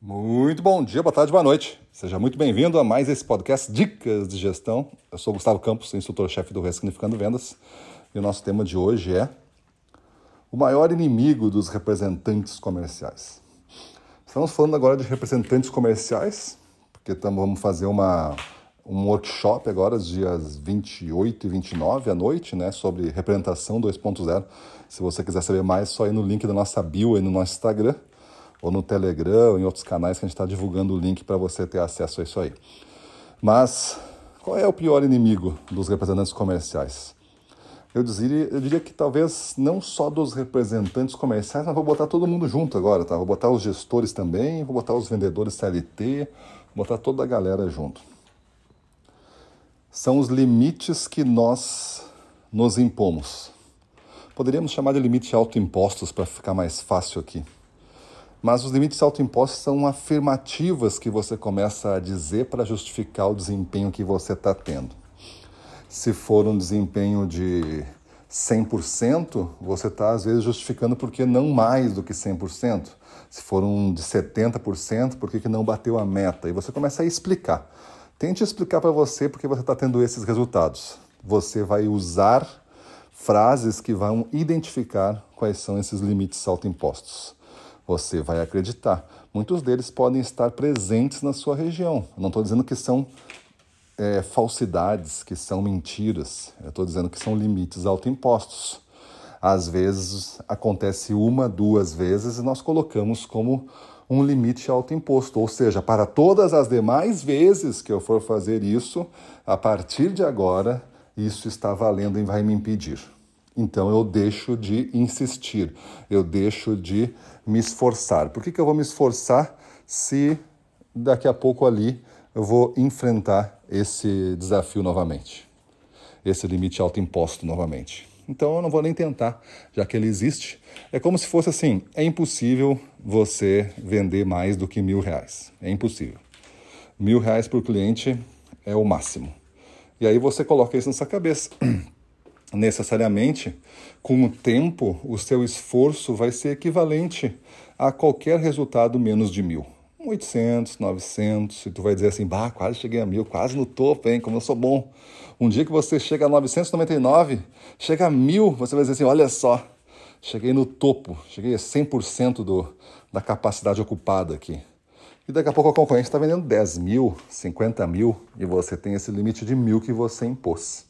Muito bom dia, boa tarde, boa noite. Seja muito bem-vindo a mais esse podcast Dicas de Gestão. Eu sou Gustavo Campos, instrutor-chefe do Ressignificando Vendas. E o nosso tema de hoje é o maior inimigo dos representantes comerciais. Estamos falando agora de representantes comerciais, porque tamo, vamos fazer uma, um workshop agora, dias 28 e 29 à noite, né, sobre representação 2.0. Se você quiser saber mais, só ir no link da nossa bio e no nosso Instagram ou no Telegram, em outros canais que a gente está divulgando o link para você ter acesso a isso aí. Mas qual é o pior inimigo dos representantes comerciais? Eu diria, eu diria que talvez não só dos representantes comerciais, mas vou botar todo mundo junto agora, tá? Vou botar os gestores também, vou botar os vendedores CLT, vou botar toda a galera junto. São os limites que nós nos impomos. Poderíamos chamar de limite autoimpostos para ficar mais fácil aqui. Mas os limites autoimpostos são afirmativas que você começa a dizer para justificar o desempenho que você está tendo. Se for um desempenho de 100%, você está às vezes justificando porque não mais do que 100%. Se for um de 70%, por que não bateu a meta? E você começa a explicar. Tente explicar para você porque você está tendo esses resultados. Você vai usar frases que vão identificar quais são esses limites autoimpostos você vai acreditar. Muitos deles podem estar presentes na sua região. Não estou dizendo que são é, falsidades, que são mentiras. Eu estou dizendo que são limites autoimpostos. Às vezes acontece uma, duas vezes e nós colocamos como um limite autoimposto. Ou seja, para todas as demais vezes que eu for fazer isso, a partir de agora, isso está valendo e vai me impedir. Então eu deixo de insistir, eu deixo de me esforçar. Por que, que eu vou me esforçar se daqui a pouco ali eu vou enfrentar esse desafio novamente, esse limite autoimposto novamente? Então eu não vou nem tentar, já que ele existe. É como se fosse assim: é impossível você vender mais do que mil reais. É impossível. Mil reais por cliente é o máximo. E aí você coloca isso na sua cabeça. necessariamente, com o tempo, o seu esforço vai ser equivalente a qualquer resultado menos de mil. 800, 900, e tu vai dizer assim, bah, quase cheguei a mil, quase no topo, hein, como eu sou bom. Um dia que você chega a 999, chega a mil, você vai dizer assim, olha só, cheguei no topo, cheguei a 100% do, da capacidade ocupada aqui. E daqui a pouco a concorrente está vendendo 10 mil, 50 mil, e você tem esse limite de mil que você impôs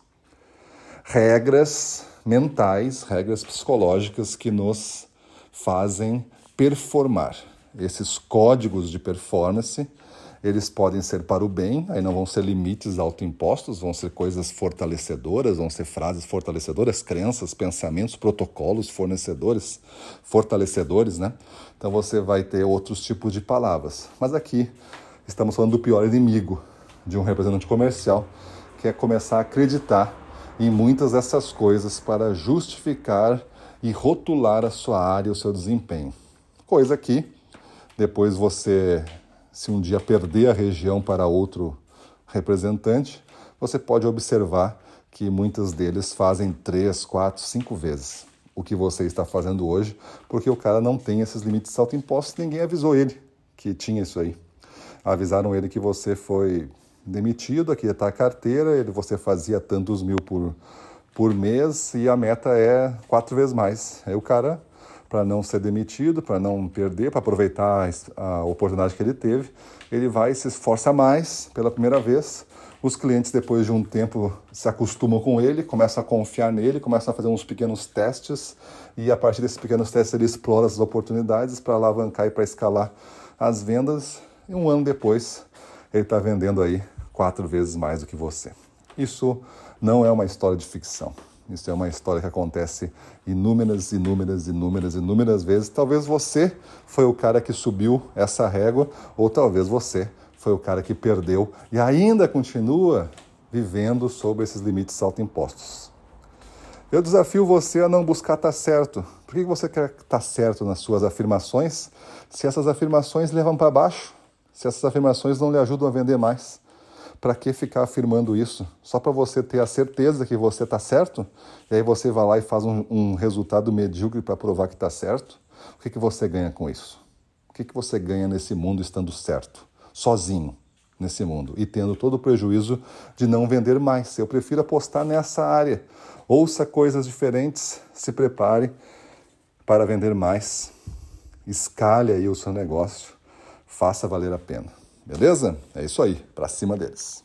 regras mentais, regras psicológicas que nos fazem performar. Esses códigos de performance, eles podem ser para o bem, aí não vão ser limites autoimpostos, vão ser coisas fortalecedoras, vão ser frases fortalecedoras, crenças, pensamentos, protocolos fornecedores, fortalecedores, né? Então você vai ter outros tipos de palavras. Mas aqui estamos falando do pior inimigo de um representante comercial, que é começar a acreditar em muitas dessas coisas para justificar e rotular a sua área, o seu desempenho. Coisa que depois você, se um dia perder a região para outro representante, você pode observar que muitos deles fazem três, quatro, cinco vezes o que você está fazendo hoje, porque o cara não tem esses limites autoimpostos, ninguém avisou ele que tinha isso aí. Avisaram ele que você foi demitido, aqui está a carteira, ele, você fazia tantos mil por, por mês e a meta é quatro vezes mais. Aí o cara, para não ser demitido, para não perder, para aproveitar a oportunidade que ele teve, ele vai e se esforça mais pela primeira vez. Os clientes, depois de um tempo, se acostumam com ele, começam a confiar nele, começam a fazer uns pequenos testes e a partir desses pequenos testes ele explora as oportunidades para alavancar e para escalar as vendas. E um ano depois, ele está vendendo aí quatro vezes mais do que você. Isso não é uma história de ficção. Isso é uma história que acontece inúmeras, inúmeras, inúmeras, inúmeras vezes. Talvez você foi o cara que subiu essa régua, ou talvez você foi o cara que perdeu e ainda continua vivendo sob esses limites autoimpostos. Eu desafio você a não buscar estar certo. Por que você quer estar certo nas suas afirmações se essas afirmações levam para baixo? Se essas afirmações não lhe ajudam a vender mais? Para que ficar afirmando isso? Só para você ter a certeza que você está certo? E aí você vai lá e faz um, um resultado medíocre para provar que está certo? O que, que você ganha com isso? O que, que você ganha nesse mundo estando certo, sozinho nesse mundo e tendo todo o prejuízo de não vender mais? Eu prefiro apostar nessa área. Ouça coisas diferentes, se prepare para vender mais, escalhe aí o seu negócio, faça valer a pena. Beleza? É isso aí, para cima deles.